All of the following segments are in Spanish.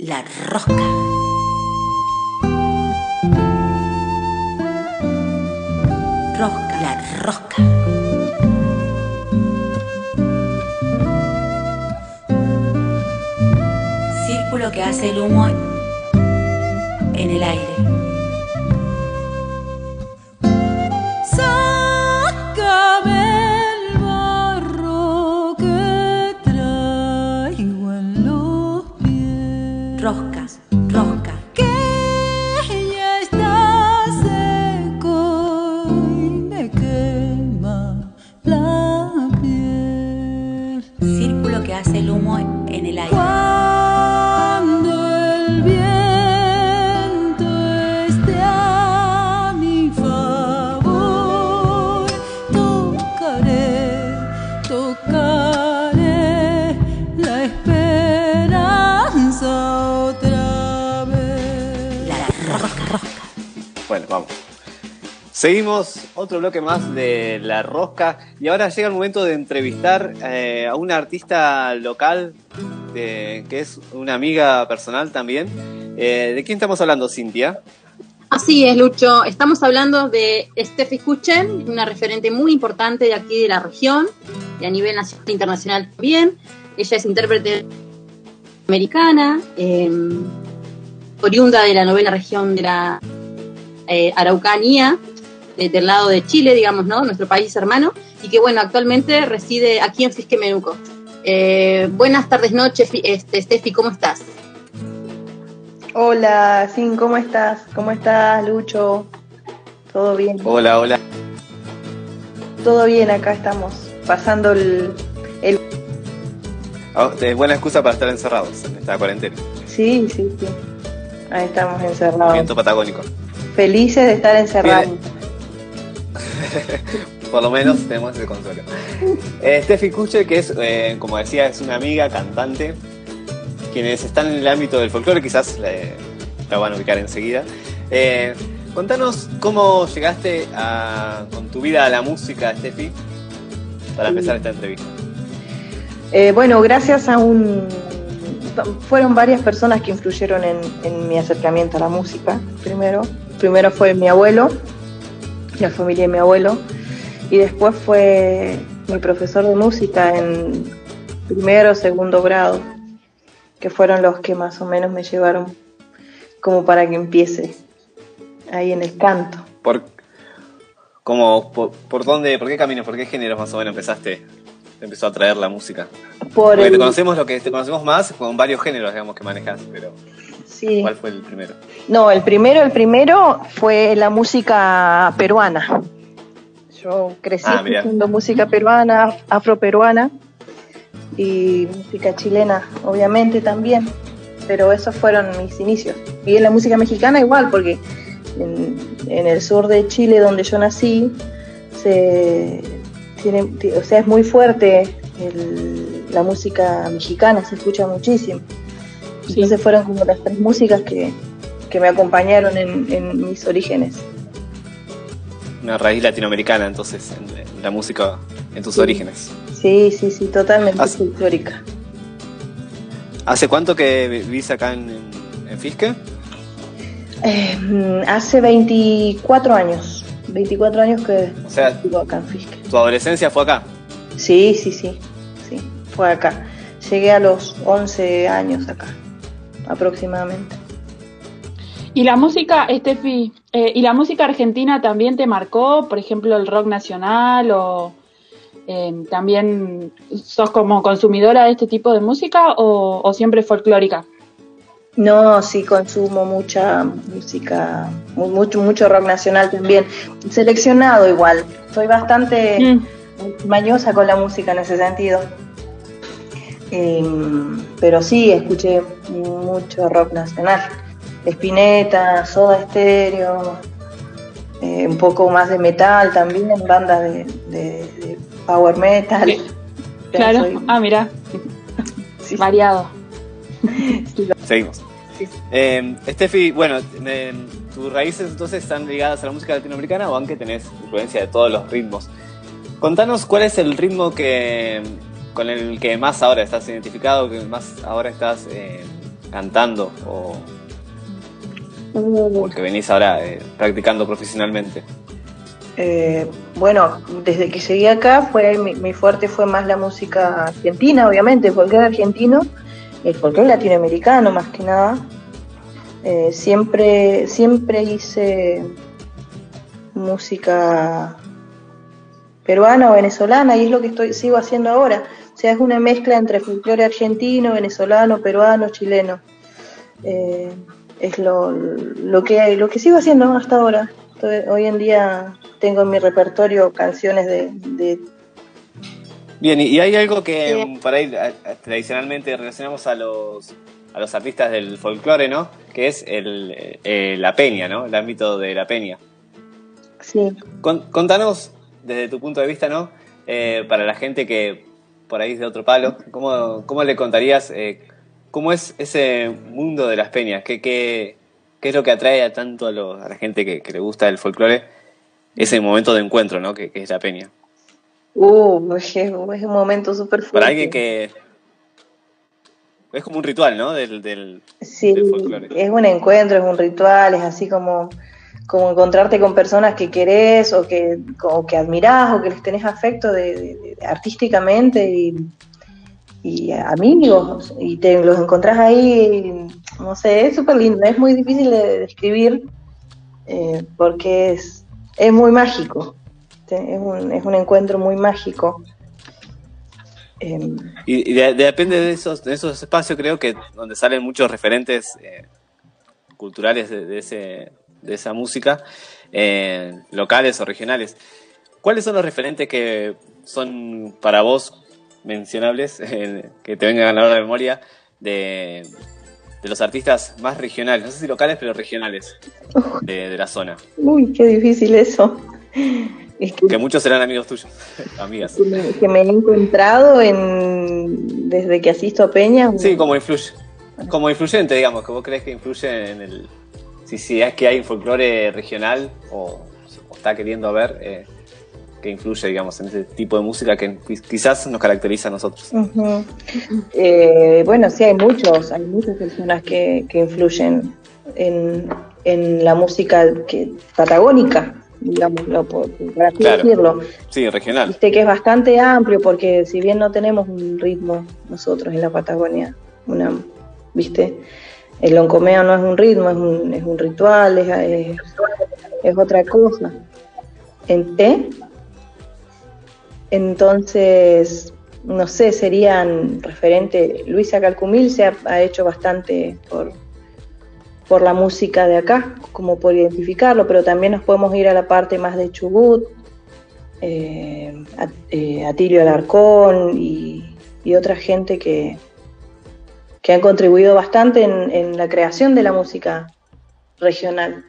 La rosca. Rosca, la rosca. Círculo que hace el humo en el aire. Seguimos otro bloque más de La Rosca y ahora llega el momento de entrevistar eh, a una artista local que es una amiga personal también. Eh, ¿De quién estamos hablando, Cintia? Así es, Lucho. Estamos hablando de Steffi Kuchen, una referente muy importante de aquí de la región y a nivel nacional e internacional también. Ella es intérprete americana, eh, oriunda de la novena región de la eh, Araucanía, de- del lado de Chile, digamos, ¿no? Nuestro país hermano, y que, bueno, actualmente reside aquí en Fisque Menuco. Eh, buenas tardes, noches, este, Steffi, ¿cómo estás? Hola, Sin, ¿cómo estás? ¿Cómo estás, Lucho? ¿Todo bien? Hola, hola. Todo bien, acá estamos pasando el... el... Ah, Es buena excusa para estar encerrados en esta cuarentena. Sí, sí, sí. Ahí estamos encerrados. Viento patagónico. Felices de estar encerrados. Por lo menos tenemos ese consuelo. Eh, Steffi Kucher, que es, eh, como decía, es una amiga cantante. Quienes están en el ámbito del folclore quizás la van a ubicar enseguida. Eh, contanos cómo llegaste con tu vida a la música, Steffi, para empezar esta entrevista. Bueno, gracias a un... Fueron varias personas que influyeron en, en mi acercamiento a la música, primero. Primero fue mi abuelo, la familia de mi abuelo, y después fue mi profesor de música en primero o segundo grado, que fueron los que más o menos me llevaron como para que empiece ahí en el canto. ¿Por, cómo, por, por dónde, por qué caminos, por qué géneros más o menos empezaste? Te empezó a traer la música. Por Porque el- te conocemos lo que te conocemos más con varios géneros, digamos, que manejas, pero sí. ¿cuál fue el primero? No, el primero, el primero fue la música peruana. Yo crecí Ah, escuchando música peruana, afroperuana y música chilena, obviamente también. Pero esos fueron mis inicios. Y en la música mexicana igual, porque en, en el sur de Chile, donde yo nací, se tiene, ti- o sea, es muy fuerte el- la música mexicana, se escucha muchísimo. Sí. Entonces fueron como las tres músicas que, que me acompañaron en, en mis orígenes. Una raíz latinoamericana, entonces, en, en la música, en tus Sí. orígenes. Sí, sí, sí, totalmente Hace- folclórica. ¿Hace cuánto que vivís acá en, en, Fisque? Eh, hace 24 años, 24 años que O sea- vivo acá en Fisque. ¿Tu adolescencia fue acá? Sí, sí, sí, sí, fue acá. Llegué a los 11 años acá, aproximadamente. Y la música, Estefi, eh, ¿y la música argentina también te marcó? Por ejemplo, el rock nacional o eh, también sos como consumidora de este tipo de música o, o siempre folclórica? No, sí consumo mucha música, mu- mucho, mucho rock nacional también. Seleccionado igual. Soy bastante Mm, mañosa con la música en ese sentido. Em, pero sí, escuché mucho rock nacional. Spinetta, Soda Stereo, eh, un poco más de metal también, bandas de, de- de power metal. Sí, claro, Soy- ah, mira, sí, variado. Seguimos. Sí. Eh, Steffi, bueno, me- tus raíces entonces están ligadas a la música latinoamericana o aunque tenés influencia de todos los ritmos. Contanos cuál es el ritmo que con el que más ahora estás identificado, que más ahora estás eh, cantando o Uh, porque venís ahora eh, practicando profesionalmente? Eh, bueno, desde que llegué acá fue mi, mi, fuerte fue más la música argentina, obviamente, el folclore argentino, el folclore latinoamericano más que nada. Eh, siempre, siempre hice música peruana o venezolana y es lo que estoy, sigo haciendo ahora. O sea, es una mezcla entre folclore argentino, venezolano, peruano, chileno. Eh, es lo, lo, que, lo que sigo haciendo hasta ahora. Hoy en día tengo en mi repertorio canciones de... de Bien, y hay algo que eh, por ahí tradicionalmente relacionamos a los, a los artistas del folclore, ¿no? Que es el, eh, la peña, ¿no? El ámbito de la peña. Sí. Con, contanos, desde tu punto de vista, ¿no? Eh, para la gente que por ahí de otro palo, ¿cómo, cómo le contarías cómo es ese mundo de las peñas? ¿Qué, qué, qué es lo que atrae a tanto a, lo, a la gente que, que, le gusta el folclore? Ese momento de encuentro, ¿no? Que, que es la peña. Uh, es, es un momento súper fuerte. Para alguien que... Es como un ritual, ¿no? Del, del, sí, del folclore. es un encuentro, es un ritual, es así como, como encontrarte con personas que querés o que, o que admirás o que les tenés afecto de, artísticamente y, y, amigos y te los encontrás ahí, no sé, es súper lindo, es muy difícil de describir eh, porque es, es muy mágico, es un, es un encuentro muy mágico. Eh, y, y de, de, depende de esos, de esos espacios, creo que donde salen muchos referentes eh, culturales de, ese, de esa música, eh, locales o regionales. ¿Cuáles son los referentes que son para vos mencionables, eh, que te vengan a la memoria, de, de, los artistas más regionales, no sé si locales, pero regionales de, de la zona? Uy, qué difícil eso. Es que, que, muchos serán amigos tuyos, amigas. Que me, que me, he encontrado en desde que asisto a Peña. Sí, como influye, como influyente, digamos, que vos crees que influye en el si, si es que hay un folclore regional o, o está queriendo ver eh, que influye, digamos, en ese tipo de música que quizás nos caracteriza a nosotros. Uh -huh. eh, bueno, sí, hay muchos, hay muchas personas que, que influyen en, en, la música que, patagónica, digámoslo, por, por así claro. decirlo. Sí, regional. Viste que es bastante amplio porque si bien no tenemos un ritmo nosotros en la Patagonia, una, viste, el loncomeo no es un ritmo, es un, es un ritual, es, es, otra cosa. ¿En? Entonces, no sé, serían referente. Luisa Calcumil se ha, hecho bastante por, por, la música de acá, como por identificarlo, pero también nos podemos ir a la parte más de Chubut, eh, a, eh, Atilio Alarcón y, y, otra gente que, que han contribuido bastante en, en la creación de la música regional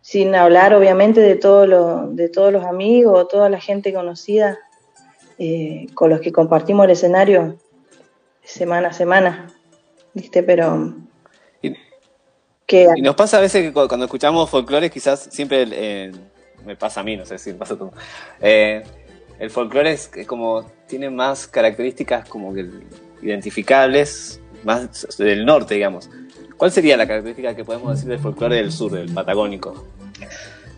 sin hablar obviamente de, todo lo, de todos los amigos, toda la gente conocida eh, con los que compartimos el escenario semana a semana, ¿viste? Pero... Y, que, y nos pasa a veces que cuando escuchamos folclore, quizás siempre eh, me pasa a mí, no sé si me pasa a tú. Eh, el folclore es como, tiene más características como que identificables, más del norte, digamos. ¿Cuál sería la característica que podemos decir del folclore del sur, del patagónico?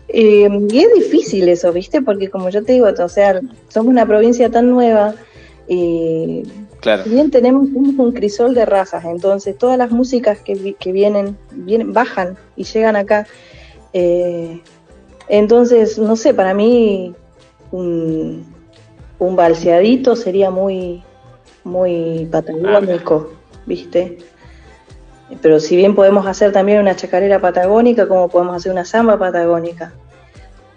Eh, y es difícil eso, ¿viste? Porque como yo te digo, o sea, somos una provincia tan nueva y claro. bien tenemos un crisol de razas, entonces todas las músicas que, que vienen, vienen, bajan y llegan acá. Eh, entonces, no sé, para mí un, un balseadito sería muy, muy patagónico, ¿viste? pero si bien podemos hacer también una chacarera patagónica, como podemos hacer una samba patagónica.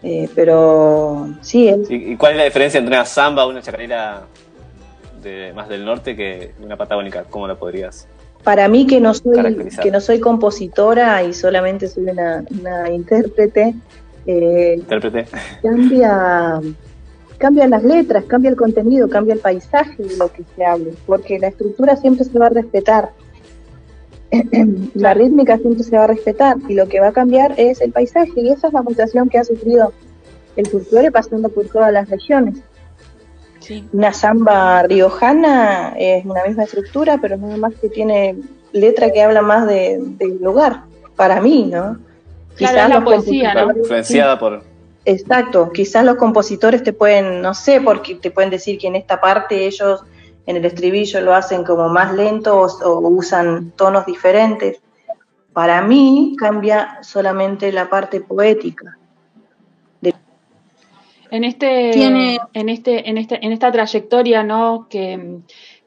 Eh, pero sí. ¿Y cuál es la diferencia entre una samba o una chacarera de, más del norte que una patagónica? ¿Cómo la podrías? Para mí que no soy que no soy compositora y solamente soy una, una intérprete, eh, intérprete. cambia cambian las letras, cambia el contenido, cambia el paisaje de lo que se hable, porque la estructura siempre se va a respetar la rítmica siempre se va a respetar y lo que va a cambiar es el paisaje y esa es la mutación que ha sufrido el folclore pasando por todas las regiones. Sí. Una samba riojana es una misma estructura, pero nada más que tiene letra que habla más de, del lugar, para mí, ¿no? Claro, es la poesía, ¿no? Influenciada por... Exacto, quizás los compositores te pueden, no sé, porque te pueden decir que en esta parte ellos en el estribillo lo hacen como más lento o, o usan tonos diferentes. Para mí cambia solamente la parte poética. En este, Tiene- en este, en este, en esta trayectoria, ¿no? Que,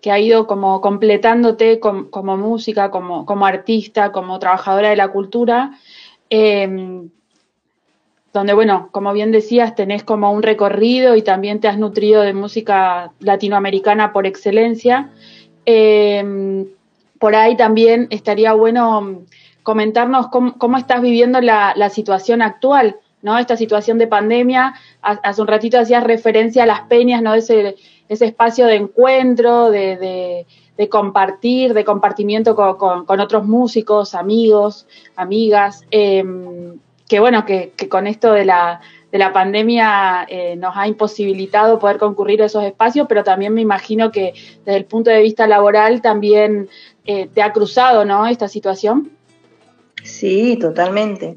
que ha ido como completándote com- como música, como, como artista, como trabajadora de la cultura, eh, donde, bueno, como bien decías, tenés como un recorrido y también te has nutrido de música latinoamericana por excelencia. Eh, por ahí también estaría bueno comentarnos cómo, cómo estás viviendo la, situación actual, ¿no? Esta situación de pandemia. Ha- Hace un ratito hacías referencia a las peñas, ¿no? Ese, ese espacio de encuentro, de, de- compartir, de compartimiento con, con- con otros músicos, amigos, amigas. eh, que bueno, que, que con esto de la, de la pandemia eh, nos ha imposibilitado poder concurrir a esos espacios, pero también me imagino que desde el punto de vista laboral también eh, te ha cruzado, ¿no? Esta situación. Sí, totalmente.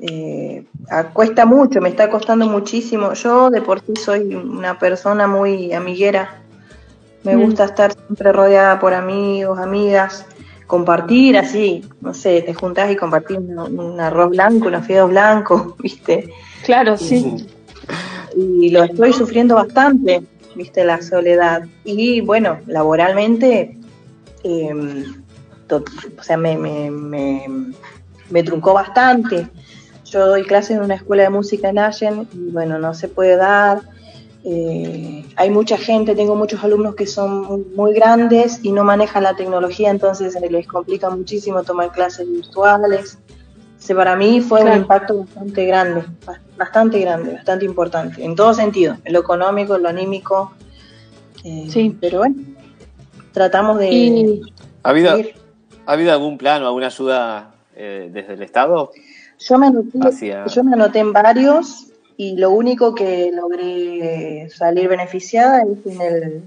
Eh, cuesta mucho, me está costando muchísimo. Yo de por sí soy una persona muy amiguera. Me Mm. gusta estar siempre rodeada por amigos, amigas, compartir así, no sé, te juntás y compartís un, un arroz blanco, unos fideos blancos, ¿viste? Claro, sí. y lo estoy sufriendo bastante, viste, la soledad. Y bueno, laboralmente, eh, to- o sea, me, me, me, me truncó bastante. Yo doy clases en una escuela de música en Allen y bueno, no se puede dar. Eh, hay mucha gente, tengo muchos alumnos que son muy, muy grandes y no manejan la tecnología, entonces les complica muchísimo tomar clases virtuales. O sea, para mí fue Claro. un impacto bastante grande, ba- bastante grande, bastante importante, en todo sentido, en lo económico, en lo anímico. eh, Sí. Pero bueno, tratamos de Y ¿Ha habido. ¿ha habido algún plan o alguna ayuda eh, desde el Estado? Yo me, anoté, Hacia- yo me anoté en varios y lo único que logré salir beneficiada es en el,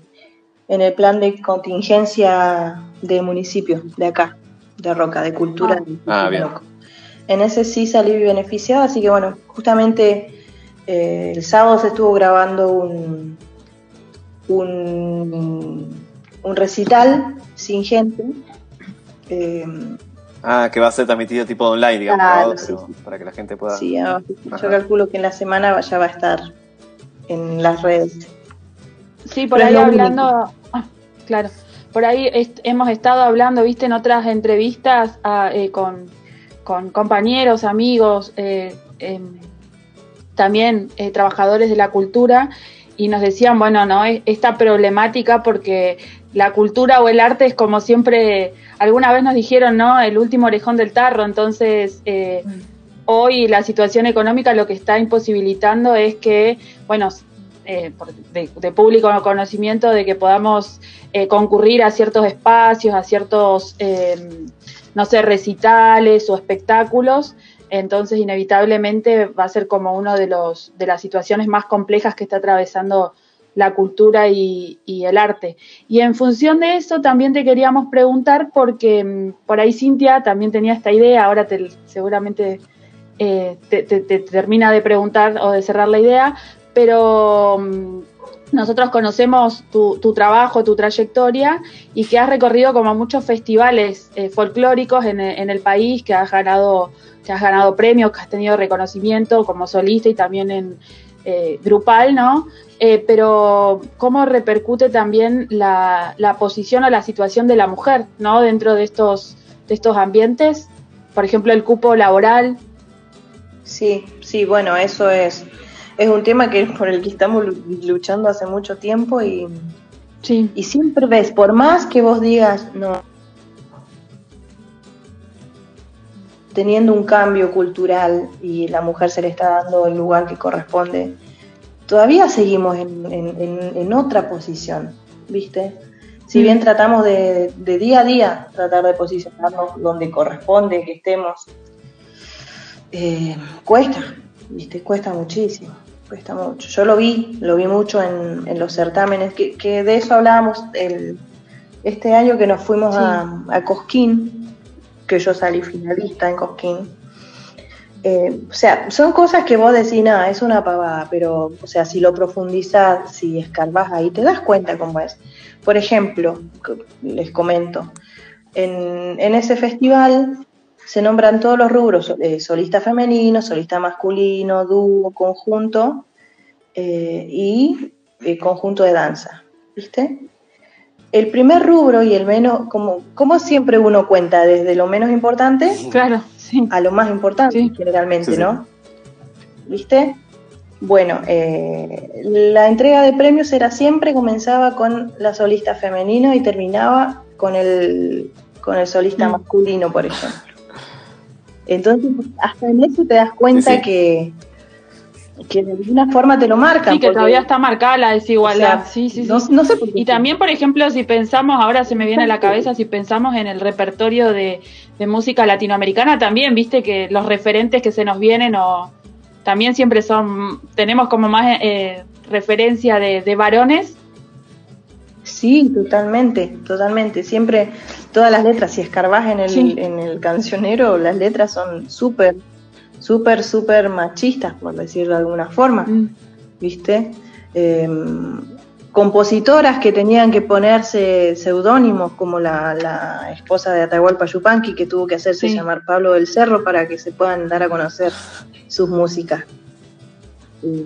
en el plan de contingencia de municipio de acá, de Roca, de cultura. Ah. de Ah. Roca. En ese sí salí beneficiada, así que bueno, justamente eh, el sábado se estuvo grabando un, un, un recital sin gente. eh, Ah, que va a ser transmitido tipo online, digamos, Claro, ¿no? sí, Pero sí. para que la gente pueda... Sí, Ajá. yo calculo que en la semana ya va a estar en las redes. Sí, por Pero ahí hablando, ah, claro, por ahí est- hemos estado hablando, viste, en otras entrevistas ah, eh, con, con compañeros, amigos, eh, em, también eh, trabajadores de la cultura, y nos decían, bueno, no, Es- esta problemática porque la cultura o el arte es como siempre, alguna vez nos dijeron, ¿no? El último orejón del tarro, entonces... eh, hoy la situación económica lo que está imposibilitando es que, bueno, eh, de, de público conocimiento de que podamos eh, concurrir a ciertos espacios, a ciertos, eh, no sé, recitales o espectáculos. Entonces, inevitablemente va a ser como uno de los de las situaciones más complejas que está atravesando la cultura y, y el arte. Y en función de eso, también te queríamos preguntar, porque mm, por ahí Cintia también tenía esta idea, ahora te, seguramente eh, te, te- te termina de preguntar o de cerrar la idea, pero mm, nosotros conocemos tu, trabajo, tu trayectoria y que has recorrido como muchos festivales eh, folclóricos en, en el país, que has ganado, que has ganado premios, que has tenido reconocimiento como solista y también en eh, grupal, ¿no? Eh, pero cómo repercute también la, la posición o la situación de la mujer, ¿no? Dentro de estos, de estos ambientes, por ejemplo, el cupo laboral. Sí, sí, bueno, eso es, es un tema que por el que estamos lu- luchando hace mucho tiempo y, Sí, y siempre ves, por más que vos digas, no, teniendo un cambio cultural y la mujer se le está dando el lugar que corresponde, todavía seguimos en, en- en- en otra posición, ¿viste? Si bien tratamos de, de día a día tratar de posicionarnos donde corresponde que estemos, eh, cuesta, ¿viste? Cuesta muchísimo, cuesta mucho. Yo lo vi, lo vi mucho en, los certámenes, que, que de eso hablábamos el, este año que nos fuimos a, a Cosquín, que yo salí finalista en Cosquín. Eh, o sea, son cosas que vos decís, nada, es una pavada, pero, o sea, si lo profundizas, si escarbas ahí, te das cuenta cómo es. Por ejemplo, les comento, en, ese festival se nombran todos los rubros, eh, solista femenino, solista masculino, dúo, conjunto eh, y conjunto de danza, ¿viste? El primer rubro y el menos, como, como siempre uno cuenta desde lo menos importante Claro, sí. a lo más importante, Sí. generalmente, Sí, sí. ¿no? ¿Viste? Bueno, eh, la entrega de premios era siempre, comenzaba con la solista femenino y terminaba con el, con el solista Mm. masculino, por ejemplo. Entonces, hasta en eso te das cuenta Sí, sí. que, que de alguna forma te lo marcan. Sí, que porque, todavía está marcada la desigualdad. o sea, sí, sí, sí. No, no sé por qué. Y también, por ejemplo, si pensamos, ahora se me viene a la cabeza, si pensamos en el repertorio de, de música latinoamericana, también, viste que los referentes que se nos vienen o también siempre son, tenemos como más eh, referencia de, de varones. Sí, totalmente, totalmente. Siempre, todas las letras, si escarbas en el, Sí. en el cancionero, las letras son súper, súper, súper machistas, por decirlo de alguna forma, Mm, ¿viste? Em, compositoras que tenían que ponerse seudónimos, como la, la esposa de Atahualpa Yupanqui, que tuvo que hacerse Sí. llamar Pablo del Cerro para que se puedan dar a conocer sus músicas. Y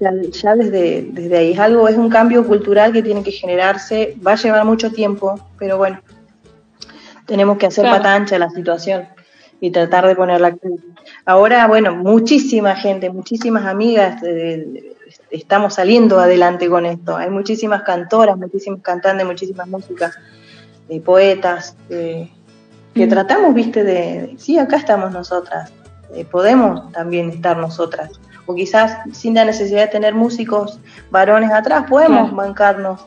ya, ya desde, desde ahí es algo, es un cambio cultural que tiene que generarse, va a llevar mucho tiempo, pero bueno, tenemos que hacer Claro. pata ancha la situación y tratar de ponerla. Ahora, bueno, muchísima gente, muchísimas amigas, eh, estamos saliendo adelante con esto. Hay muchísimas cantoras, muchísimos cantantes, muchísimas músicas, eh, poetas, eh, que Mm. tratamos, viste, de, de- sí, acá estamos nosotras, eh, podemos también estar nosotras. O quizás sin la necesidad de tener músicos varones atrás, podemos Claro. bancarnos,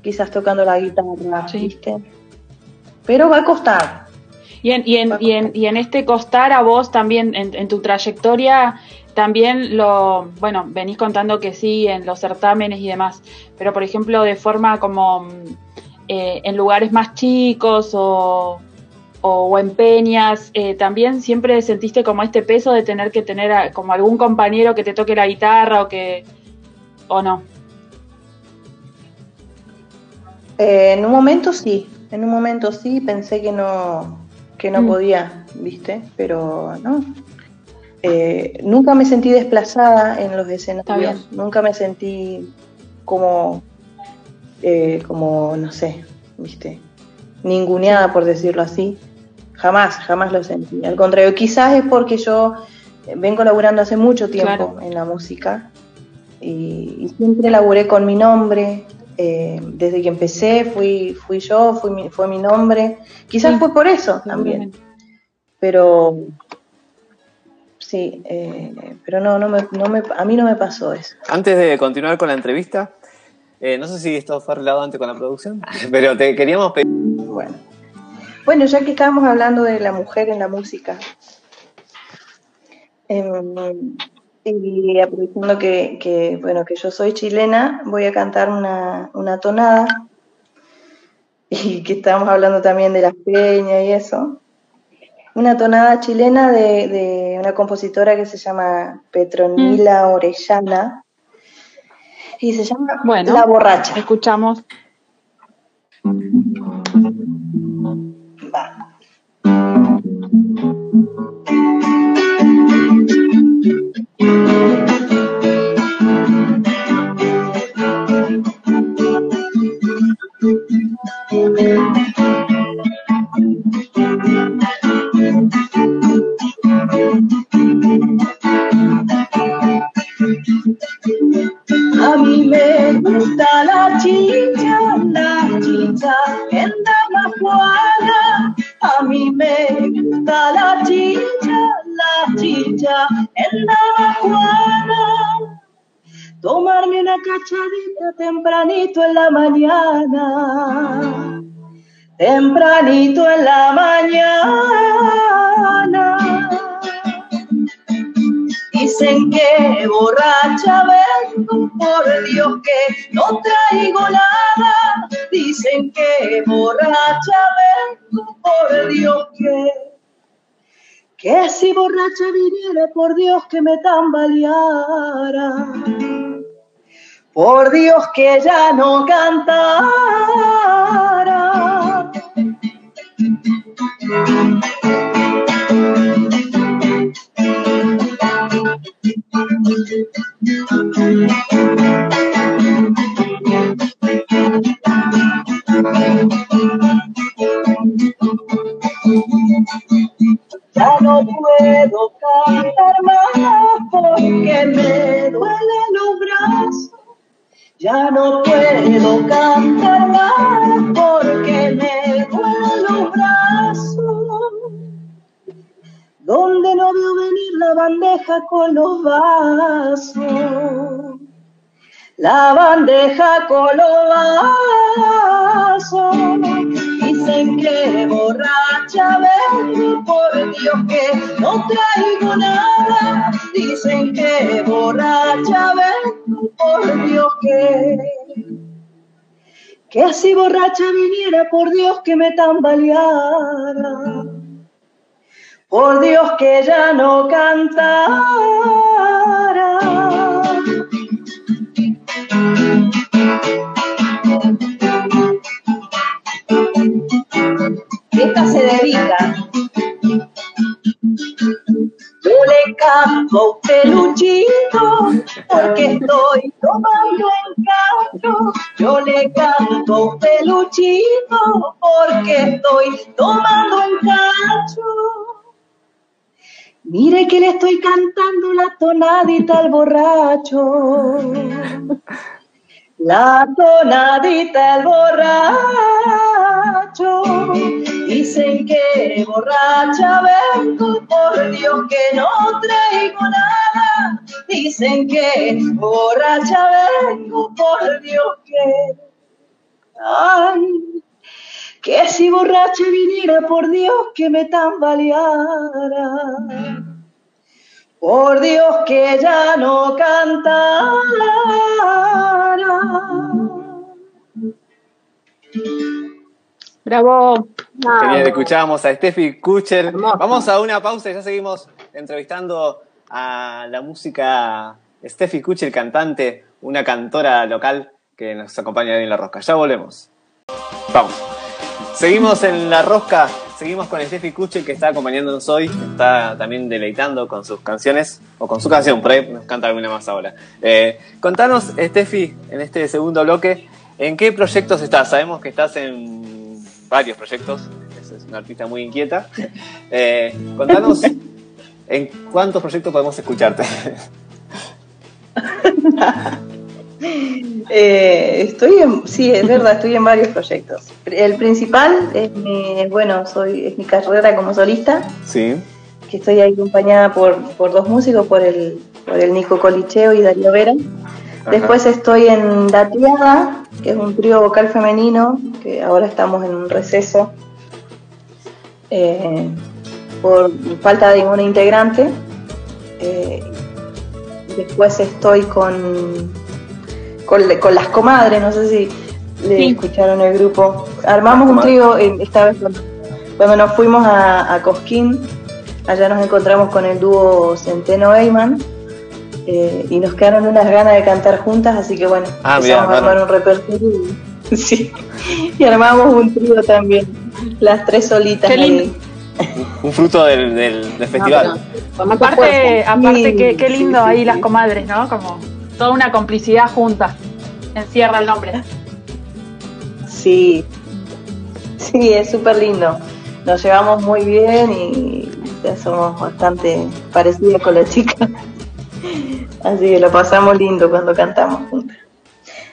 quizás tocando la guitarra, Sí. ¿viste? Pero va a costar. Y en, este costar a vos también, en, tu trayectoria, también lo, bueno, venís contando que sí, en los certámenes y demás, pero por ejemplo de forma como mm, eh, en lugares más chicos o, o, en peñas, eh, también siempre sentiste como este peso de tener que tener como algún compañero que te toque la guitarra o que, o no. Eh, en un momento sí, en un momento sí, pensé que no, que no Mm. podía, ¿viste? Pero no. Eh, nunca me sentí desplazada en los escenarios, nunca me sentí como, eh, como, no sé, ¿viste? Ninguneada, por decirlo así. Jamás, jamás lo sentí. Al contrario, quizás es porque yo vengo laburando hace mucho tiempo Claro. en la música y, y siempre laburé con mi nombre. Eh, desde que empecé fui, fui yo, fui mi- fue mi nombre. Quizás Sí, fue por eso también. Pero sí, eh, pero no, no me, no me, a mí no me pasó eso. Antes de continuar con la entrevista, eh, no sé si esto fue arreglado antes con la producción, pero te queríamos pedir. Bueno. Bueno, ya que estábamos hablando de la mujer en la música, em, y aprovechando que, que, bueno, que yo soy chilena, voy a cantar una, una tonada, y que estábamos hablando también de las peñas y eso. Una tonada chilena de, de una compositora que se llama Petronila Orellana, y se llama Bueno. La Borracha. Escuchamos. Cachadita tempranito en la mañana. Tempranito en la mañana. Dicen que borracha vengo, por Dios que no traigo nada. dicen que borracha vengo, por Dios que, que si borracha viniera, por Dios que me tambaleara, por Dios que ya no cantara. Ya no puedo Ya no puedo cantar más porque me duelen los brazos. Donde no veo venir la bandeja con los vasos. La bandeja con los vasos. Dicen que borracha vengo, por Dios que no traigo nada. Dicen que borracha vengo, por Dios que. Que así borracha viniera, por Dios que me tambaleara. Por Dios que ya no cantara. Estoy cantando la tonadita al borracho. La tonadita al borracho. Dicen que borracha vengo, por Dios que no traigo nada. Dicen que borracha vengo, por Dios que. Ay, que si borracha viniera, por Dios que me tambaleara. Por Dios que ya no cantara. Bravo. Qué bien, escuchábamos a Steffi Kucher. Hermoso. Vamos a una pausa y ya seguimos entrevistando a la música Steffi Kucher, cantante, una cantora local que nos acompaña hoy en La Rosca. Ya volvemos. Vamos. Seguimos en La Rosca, seguimos con Steffi Kucher que está acompañándonos hoy, está también deleitando con sus canciones, o con su canción, por ahí nos canta alguna más ahora. Eh, contanos, Steffi, en este segundo bloque, ¿en qué proyectos estás? Sabemos que estás en varios proyectos, es una artista muy inquieta. Eh, contanos, ¿en cuántos proyectos podemos escucharte? Eh, estoy en, sí, es verdad, estoy en varios proyectos. El principal es mi, bueno, soy, es mi carrera como solista, sí. que estoy ahí acompañada por, por dos músicos, por el, por el Nico Colicheo y Darío Vera. Ajá. Después estoy en Dateada, que es un trío vocal femenino, que ahora estamos en un receso eh, por falta de ninguna integrante. Eh, después estoy con, con, con Las Comadres, no sé si le Sí. escucharon el grupo. Armamos un trío eh, esta vez cuando, cuando nos fuimos a, a Cosquín, allá nos encontramos con el dúo Centeno Eyman. eh, y nos quedaron unas ganas de cantar juntas, así que bueno, Ah, empezamos a armar bueno. un repertorio y, sí, y armamos un trío también, las tres solitas. Qué lindo. Un fruto del, del- del festival. Aparte, aparte Sí, qué, qué lindo sí, sí, ahí las comadres, ¿no? Como toda una complicidad junta. Encierra el nombre. Sí, sí, es súper lindo. Nos llevamos muy bien y ya somos bastante parecidas con las chicas. Así que lo pasamos lindo cuando cantamos juntas.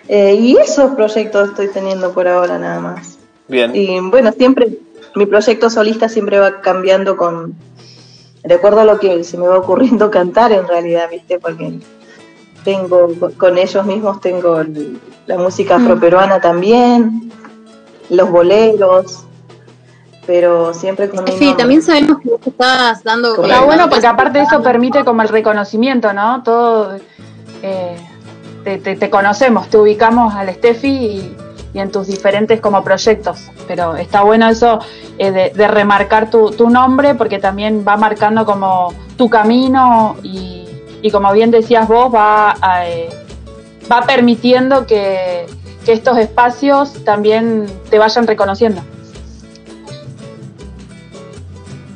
Eh, y esos proyectos estoy teniendo por ahora nada más. Bien. Y bueno, siempre, mi proyecto solista siempre va cambiando con, de acuerdo a lo que se me va ocurriendo cantar en realidad, ¿viste? Porque tengo, con ellos mismos tengo la música Mm. afroperuana también, los boleros, pero siempre con Sí, también sabemos que vos estás dando. Está bueno porque aparte eso permite como el reconocimiento, ¿no? Todo, eh, te, te- te conocemos, te ubicamos al Steffi y, y en tus diferentes como proyectos. Pero está bueno eso eh, de, de, remarcar tu, tu, nombre porque también va marcando como tu camino y, y como bien decías vos, va, a, eh, va permitiendo que, que estos espacios también te vayan reconociendo.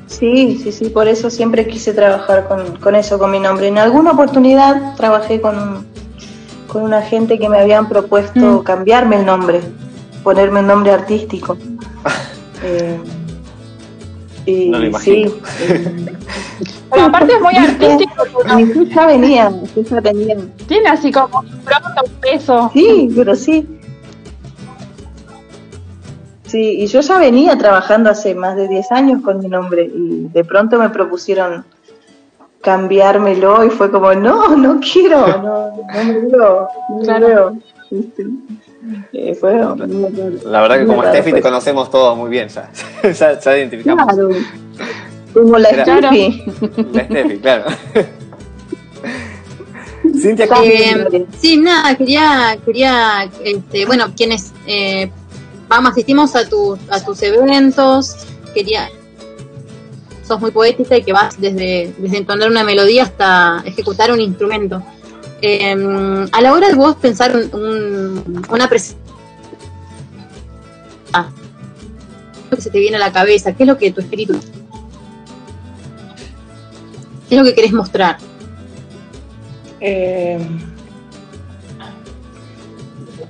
Sí, sí, sí, por eso siempre quise trabajar con, con eso, con mi nombre. En alguna oportunidad trabajé con, con una gente que me habían propuesto mm. cambiarme el nombre, ponerme el nombre artístico. eh, y, no lo imagino. Sí, eh, Pero aparte es muy artístico. Ya venía, ya venía. Tiene así como un pronto, un peso. Sí, pero sí. Sí, y yo ya venía trabajando hace más de 10 años con mi nombre y de pronto me propusieron cambiármelo y fue como, no, no quiero, no, no me veo, no Claro. me veo. Eh, fue, La verdad que como Steffi te conocemos todos muy bien, ya, ya, ya identificamos. Claro, como la Steffi. La Steffi, claro. Cintia, ¿cómo- Eh, sí, nada, quería, quería, este, bueno, quienes eh, vamos, asistimos a, tu, a tus eventos, quería, sos muy poética y que vas desde, desde entonar una melodía hasta ejecutar un instrumento. Eh, a la hora de vos pensar un- un- una presentación, ¿qué es lo que se te viene a la cabeza? ¿Qué es lo que tu espíritu, qué es lo que querés mostrar? Eh,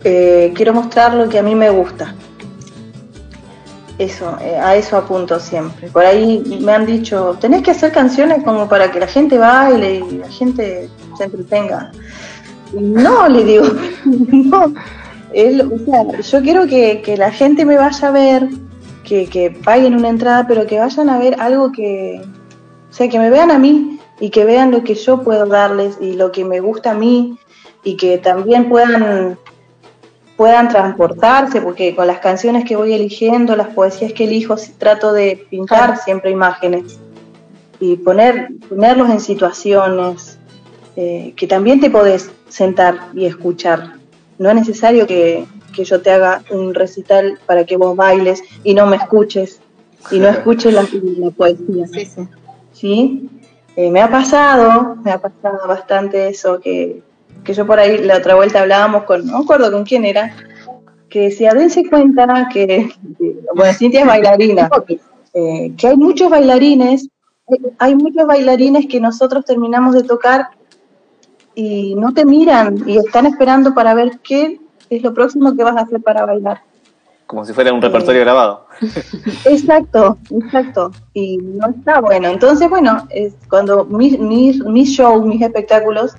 eh, quiero mostrar lo que a mí me gusta. Eso, eh, a eso apunto siempre. Por ahí me han dicho, tenés que hacer canciones como para que la gente baile y la gente se entretenga. No, le digo, no. O sea, yo quiero que, que la gente me vaya a ver, que, que paguen una entrada, pero que vayan a ver algo que, o sea, que me vean a mí y que vean lo que yo puedo darles y lo que me gusta a mí y que también puedan puedan transportarse, porque con las canciones que voy eligiendo, las poesías que elijo, trato de pintar siempre imágenes y poner, ponerlos en situaciones eh, que también te podés sentar y escuchar. No es necesario que, que yo te haga un recital para que vos bailes y no me escuches y no escuches la, la poesía. Sí, sí. ¿Sí? Eh, me ha pasado, me ha pasado bastante eso, que, que yo por ahí la otra vuelta hablábamos con, no me acuerdo con quién era, que decía, dense cuenta que, bueno, Cintia es bailarina, eh, que hay muchos bailarines, hay muchos bailarines que nosotros terminamos de tocar y no te miran y están esperando para ver qué es lo próximo que vas a hacer para bailar. Como si fuera un repertorio grabado. Exacto, exacto. Y no está bueno. Entonces, bueno, es cuando mis, mis, mis shows, mis espectáculos,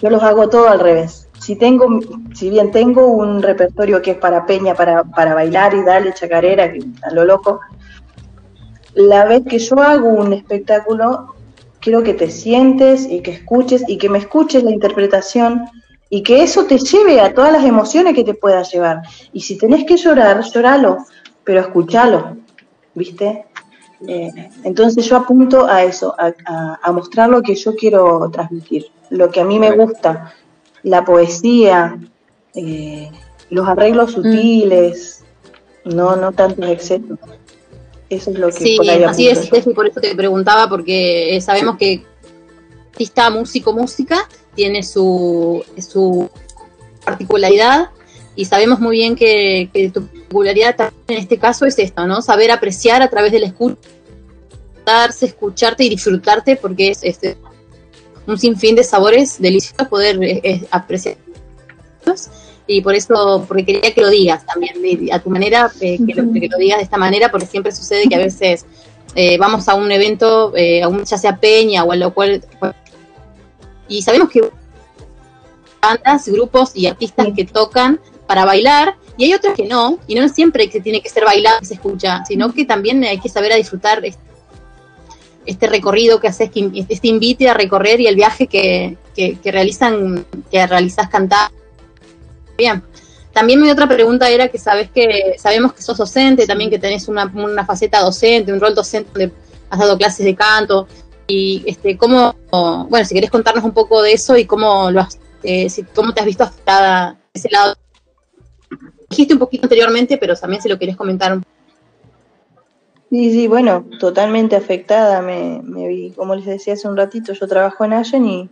yo los hago todo al revés. Si tengo, si bien tengo un repertorio que es para peña, para, para bailar y darle chacarera, que a lo loco, la vez que yo hago un espectáculo, quiero que te sientes y que escuches y que me escuches la interpretación y que eso te lleve a todas las emociones que te pueda llevar. Y si tenés que llorar, lloralo, pero escuchalo, ¿viste? Eh, entonces yo apunto a eso, a, a- a mostrar lo que yo quiero transmitir, lo que a mí me gusta, la poesía, eh, los arreglos sutiles, no, no tantos excesos. Eso es lo que Sí, por ahí así es, apunto yo. Steffi, por eso te preguntaba, porque eh, sabemos que artista, músico, música tiene su, su particularidad y sabemos muy bien que, que tu particularidad también en este caso es esto, ¿no? Saber apreciar a través del escucharse, escucharte y disfrutarte, porque es este, un sinfín de sabores deliciosos poder eh, eh, apreciar y por eso, porque quería que lo digas también, de- a tu manera, eh, que, lo, que lo digas de esta manera, porque siempre sucede que a veces eh, vamos a un evento, eh, a un, ya sea peña o a lo cual, y sabemos que bandas, grupos y artistas que tocan para bailar, y hay otros que no, y no siempre que tiene que ser bailado que se escucha, sino que también hay que saber a disfrutar este, recorrido que haces, que este invite a recorrer y el viaje que, que, que realizan, que realizas cantar. Bien. También mi otra pregunta era que sabes que sabemos que sos docente, también que tenés una, una faceta docente, un rol docente donde has dado clases de canto y este cómo, bueno, si querés contarnos un poco de eso y cómo lo has, eh, si- cómo te has visto afectada ese lado. dijiste un poquito anteriormente, pero también si lo querés comentar un Sí, sí, bueno, totalmente afectada. Me, me vi, como les decía hace un ratito, yo trabajo en Allen y,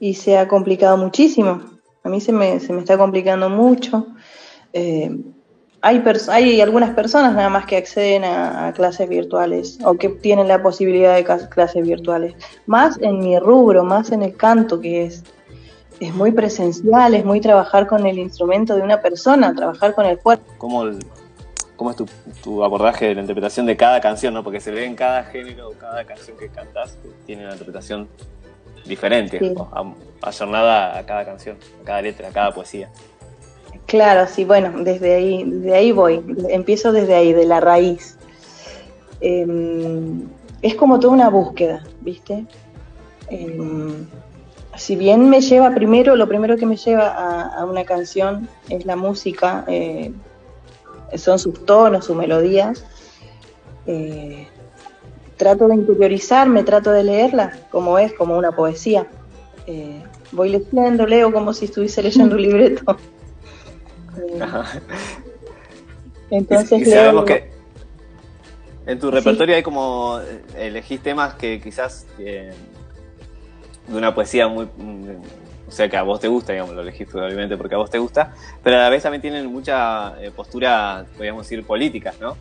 y se ha complicado muchísimo. A mí se me, se me está complicando mucho. Eh, hay, pers- hay algunas personas nada más que acceden a, a clases virtuales o que tienen la posibilidad de clases virtuales. Más en mi rubro, más en el canto, que es, es muy presencial, es muy trabajar con el instrumento de una persona, trabajar con el cuerpo. ¿Cómo, el- cómo es tu, tu abordaje de la interpretación de cada canción? ¿no? Porque se ve en cada género, cada canción que cantás, que tiene una interpretación diferente, Sí. o a- ayornada a cada canción, a cada letra, a cada poesía. Claro, sí, bueno, desde ahí, desde ahí voy, empiezo desde ahí, de la raíz. Em, es como toda una búsqueda, ¿viste? Em, si bien me lleva primero, lo primero que me lleva a, a una canción es la música, eh, son sus tonos, sus melodías. eh, trato de interiorizarme, trato de leerla como es, como una poesía. Eh, voy leyendo, leo como si estuviese leyendo un libreto. Ajá. entonces y, y leo- sabemos que en tu repertorio hay como eh, elegís temas que quizás eh, de una poesía muy mm, o sea que a vos te gusta digamos lo elegís probablemente porque a vos te gusta pero a la vez también tienen mucha eh, postura podríamos decir políticas no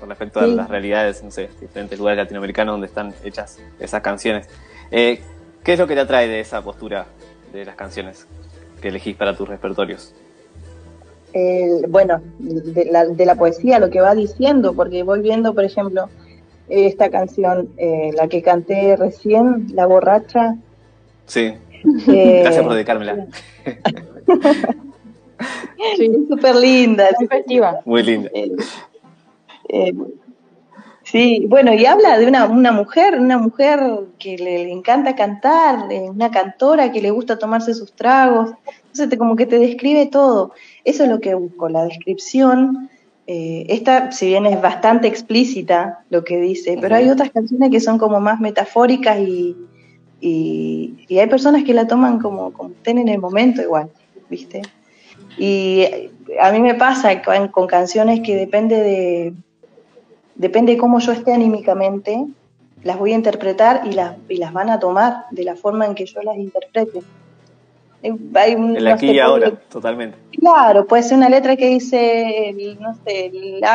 con respecto a Sí. las realidades no sé diferentes lugares latinoamericanos donde están hechas esas canciones. Eh, ¿qué es lo que te atrae de esa postura de las canciones que elegís para tus repertorios el- bueno, de la, de la poesía, lo que va diciendo, porque voy viendo, por ejemplo, esta canción, eh, la que canté recién, La borracha. sí. Eh, gracias por dedicármela. es súper linda. Muy linda. Eh, eh, sí, bueno, y habla de una, una mujer, una mujer que le, le encanta cantar, una cantora que le gusta tomarse sus tragos. Entonces, te- como que te describe todo. Eso es lo que busco, la descripción. Eh, esta, si bien es bastante explícita lo que dice, pero hay otras canciones que son como más metafóricas y, y, y hay personas que la toman como, como estén en el momento igual, ¿viste? Y eh, a mí me pasa con, con canciones que depende de, depende de cómo yo esté anímicamente, las voy a interpretar y las, y las van a tomar de la forma en que yo las interprete. Eh, hay el no aquí sé, y ahora puede- totalmente Claro, puede ser una letra que dice, el- no sé,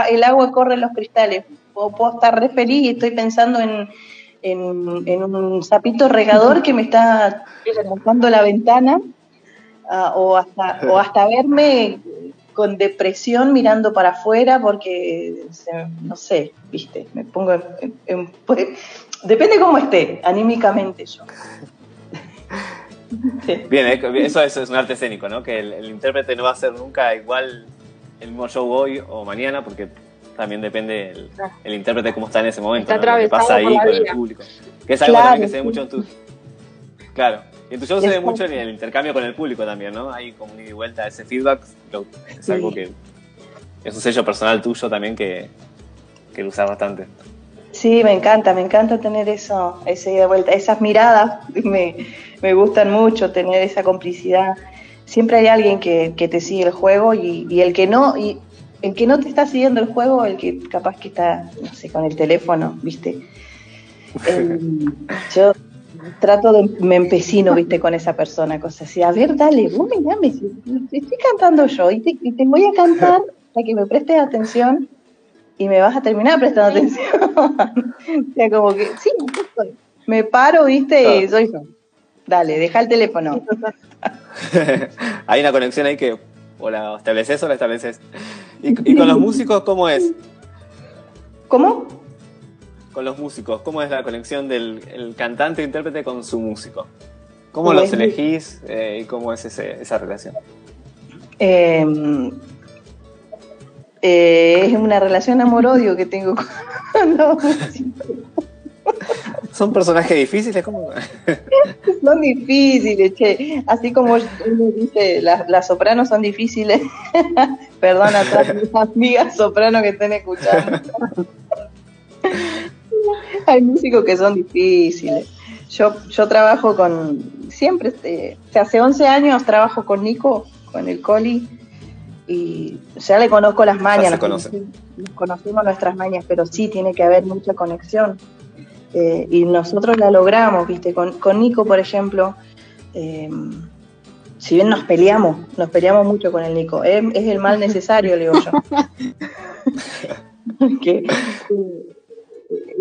el, agua corre en los cristales. O puedo estar re feliz y estoy pensando en, en, en un sapito regador que me está remojando la ventana. ah, o, hasta, o hasta verme con depresión mirando para afuera porque, se- no sé, viste, me pongo en... en- en- pues, depende cómo esté, anímicamente yo. Sí. Bien, es- eso, eso es un arte escénico, ¿no? Que el, el intérprete no va a ser nunca igual el mismo show hoy o mañana, porque también depende el, el intérprete cómo está en ese momento, Está ¿no? Lo que pasa ahí con el público. Que es algo Claro, también que se ve mucho en tu... Claro. Y en tu show se ve mucho en el intercambio con el público también, ¿no? Hay como un ida y vuelta, ese feedback, lo- es Sí. algo que es un sello personal tuyo también que, que lo usas bastante. Sí, me encanta, me encanta tener eso, ese ida y vuelta, esas miradas, me, me gustan mucho, tener esa complicidad. Siempre hay alguien que, que te sigue el juego y, y el que no, y el que no te está siguiendo el juego, el que capaz que está, no sé, con el teléfono, ¿viste? Eh, yo trato de, me empecino, ¿viste? Con esa persona, cosas así. A ver, dale, vos mirame, si, si estoy cantando yo y te, y te voy a cantar para que me prestes atención y me vas a terminar prestando atención. o sea, como que, sí, estoy. me paro, ¿viste? Y soy yo. Dale, deja el teléfono. hay una conexión ahí que o la estableces o la estableces. ¿Y, y con los músicos cómo es? ¿Cómo? Con los músicos? ¿Cómo es la conexión del el cantante o intérprete con su músico? ¿Cómo los elegís eh, y cómo es ese- esa relación? Eh, eh, es una relación amor-odio que tengo con los músicos. ¿Son personajes difíciles? ¿Cómo? Son difíciles, che. Así como uno dice, las, las sopranos son difíciles. Perdón a todas mis amigas sopranos que estén escuchando. Hay músicos que son difíciles. Yo, yo trabajo con, siempre, este, hace 11 años trabajo con Nico, con el Coli, y ya le conozco las mañas, nos conocemos nuestras mañas, pero sí tiene que haber mucha conexión. Eh, y nosotros la logramos, ¿viste? Con, con Nico, por ejemplo, eh, si bien nos peleamos, nos peleamos mucho con el Nico, es, es el mal necesario, le digo yo. Que, eh,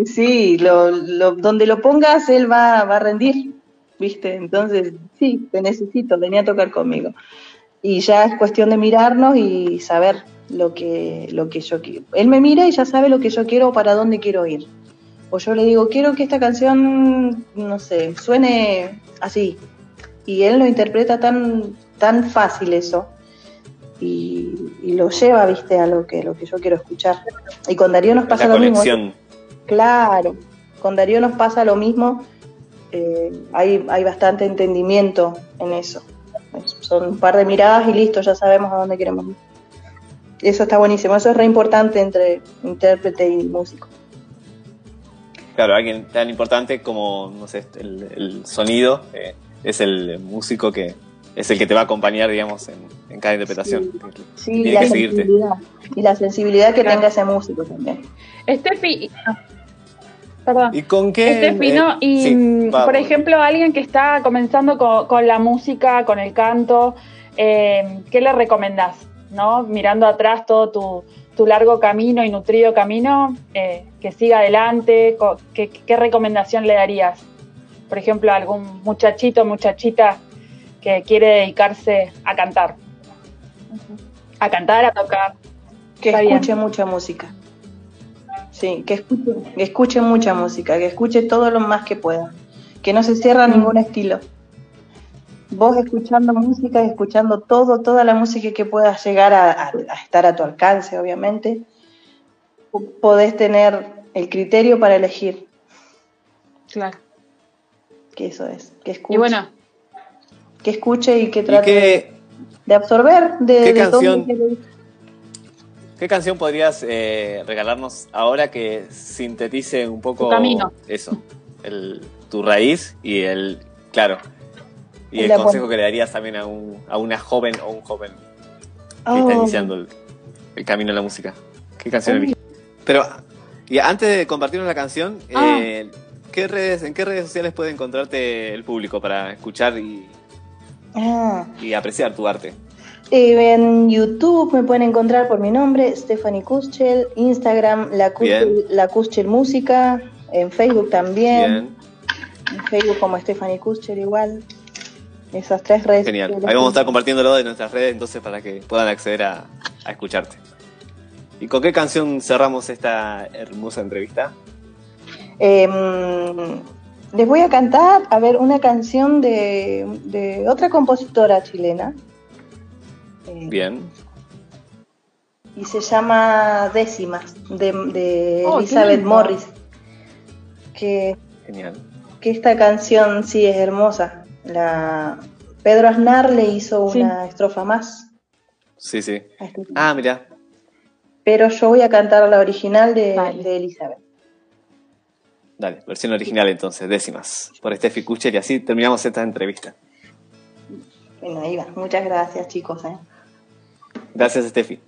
sí, lo, lo- donde lo pongas, él va, va a rendir, ¿viste? Entonces, sí, te necesito, venía a tocar conmigo. Y ya es cuestión de mirarnos y saber lo que, lo que yo quiero. Él me mira y ya sabe lo que yo quiero o para dónde quiero ir. O yo le digo, quiero que esta canción, no sé, suene así. Y él lo interpreta tan, tan fácil eso. Y, y lo lleva, viste, a lo que, lo que yo quiero escuchar. Y con Darío nos pasa La lo mismo. Claro, con Darío nos pasa lo mismo. eh, hay, hay bastante entendimiento en eso. Es- Son un par de miradas y listo, ya sabemos a dónde queremos ir. Eso está buenísimo, eso es re importante entre intérprete y músico. Claro, alguien tan importante como, no sé, el, el sonido eh, es el músico que es el que te va a acompañar, digamos, en, en cada interpretación. Sí, Tiene y la que seguirte. sensibilidad. Y la sensibilidad que Claro. tenga ese músico también. Steffi, perdón. ¿Y con qué? Steffi, ¿no? eh, Y, sí, mm, por ejemplo, alguien que está comenzando con, con la música, con el canto, eh, ¿qué le recomendás? ¿No? Mirando atrás todo tu, tu largo camino y nutrido camino, eh, que siga adelante, ¿qué, qué recomendación le darías? Por ejemplo, a algún muchachito, muchachita que quiere dedicarse a cantar. A cantar, a tocar. Que escuche mucha música. Sí, que escuche, que escuche mucha música, que escuche todo lo más que pueda. Que no se cierra a ningún estilo. Vos escuchando música y escuchando todo, toda la música que pueda llegar a, a- a estar a tu alcance, obviamente, po- podés tener el criterio para elegir, Claro. que eso es, que escuche, Y bueno, que escuche y que ¿Y trate qué, de absorber de, qué de todo canción? lo que le- qué canción podrías eh, regalarnos ahora que sintetice un poco Tu camino. eso? El, tu raíz y el, claro, y Y el consejo buena. que le darías también a, un, a una joven o un joven que Oh. está iniciando el, el camino en la música. ¿Qué canción Oh. Pero, y antes de compartirnos la canción, Ah. eh, ¿qué redes, ¿en qué redes sociales puede encontrarte el público para escuchar y, Ah. y apreciar tu arte? Eh, en YouTube me pueden encontrar por mi nombre, Stephanie Kuschel, Instagram, la Kuschel, la Kuschel Música, en Facebook también, Bien, en Facebook como Stephanie Kuschel igual. Esas tres redes. genial. Ahí vamos a estar compartiéndolo de nuestras redes entonces para que puedan acceder a, a escucharte. ¿Y con qué canción cerramos esta hermosa entrevista? Em, les voy a cantar, a ver, una canción de, de otra compositora chilena. Eh, Bien, Y se llama Décimas, de, de Oh, Elizabeth. Morris. Que genial. que esta canción sí es hermosa. La Pedro Aznar le hizo Sí. una estrofa más. Sí, sí. este. Ah, mira, Pero yo voy a cantar la original de, Vale. de Elizabeth. dale, versión original entonces, décimas, por Steffi Kucher y así terminamos esta entrevista. Bueno, ahí va. Muchas gracias, chicos. ¿eh? Gracias, Steffi.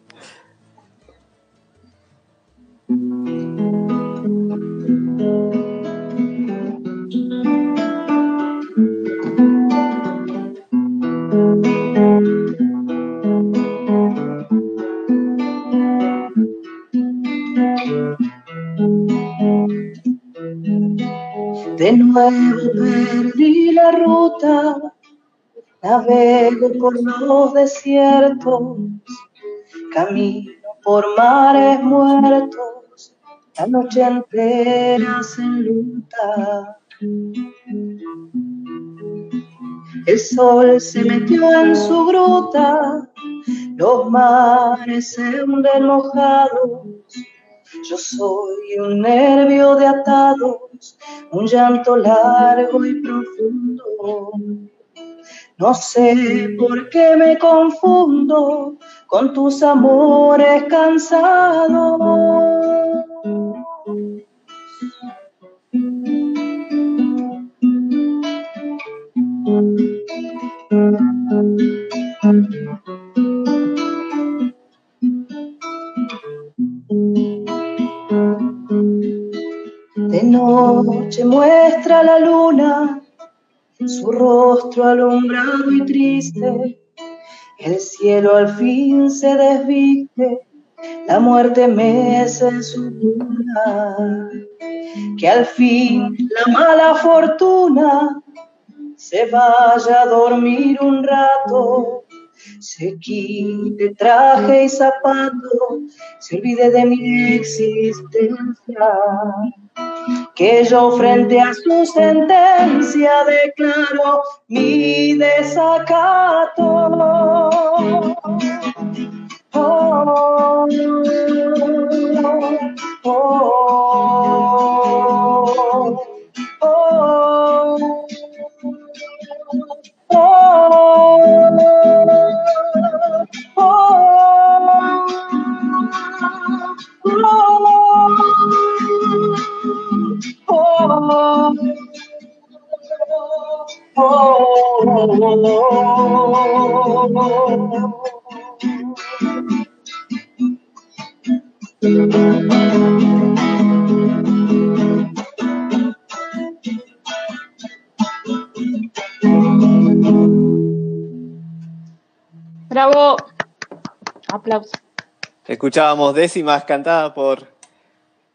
De nuevo perdí la ruta, navego por los desiertos, camino por mares muertos, la noche entera se enluta. El sol se metió en su gruta, los mares se hunden mojados. Yo soy un nervio de atados, un llanto largo y profundo. No sé por qué me confundo con tus amores cansados. De noche muestra la luna su rostro alumbrado y triste el cielo al fin se desviste, la muerte mece su luna. Que al fin la mala fortuna se vaya a dormir un rato se quite traje y zapato, se olvide de mi existencia, que yo frente a su sentencia declaro mi desacato. Oh, oh, oh, Bravo. Aplausos. Escuchábamos décimas cantadas por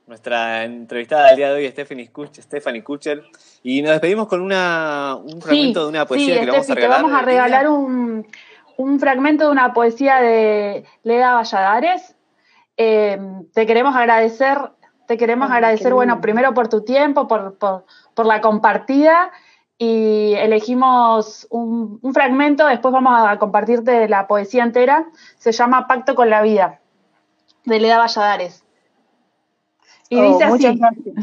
nuestra entrevistada del día de hoy, Stephanie Kuchel, Stephanie Kuchel, y nos despedimos con una, un fragmento de una poesía sí, que le vamos a regalar. Te vamos a regalar un, un fragmento de una poesía de Leda Valladares. Eh, te queremos agradecer, te queremos Ay, agradecer, bueno, lindo. primero por tu tiempo, por, por, por la compartida y elegimos un, un fragmento, después vamos a compartirte la poesía entera. Se llama Pacto con la Vida, de Leda Valladares. Y Oh, dice muchas así. gracias.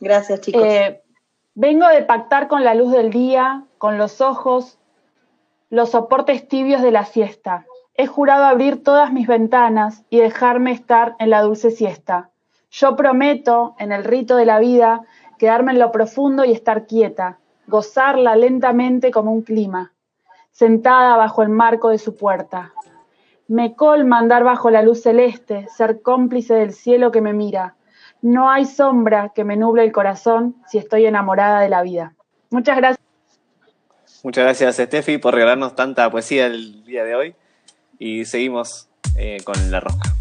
Gracias, chicos. Eh, vengo de pactar con la luz del día, con los ojos, los soportes tibios de la siesta. He jurado abrir todas mis ventanas y dejarme estar en la dulce siesta. Yo prometo, en el rito de la vida, quedarme en lo profundo y estar quieta, gozarla lentamente como un clima, sentada bajo el marco de su puerta. Me colma andar bajo la luz celeste, ser cómplice del cielo que me mira. No hay sombra que me nuble el corazón si estoy enamorada de la vida. Muchas gracias. Muchas gracias, Steffi, por regalarnos tanta poesía el día de hoy. Y seguimos eh, con la rosca.